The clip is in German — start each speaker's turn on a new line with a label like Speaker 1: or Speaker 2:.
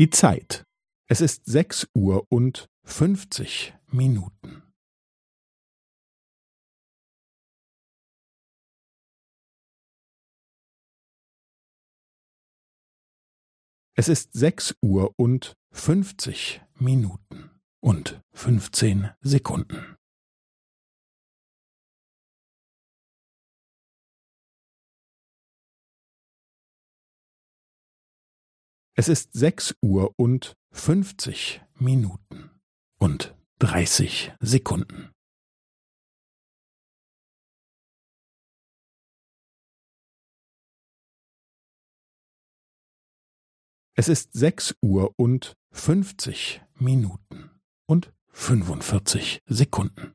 Speaker 1: Die Zeit. Es ist sechs Uhr und fünfzig Minuten. Es ist sechs Uhr und fünfzig Minuten und fünfzehn Sekunden. Es ist sechs Uhr und fünfzig Minuten und dreißig Sekunden. Es ist sechs Uhr und fünfzig Minuten und fünfundvierzig Sekunden.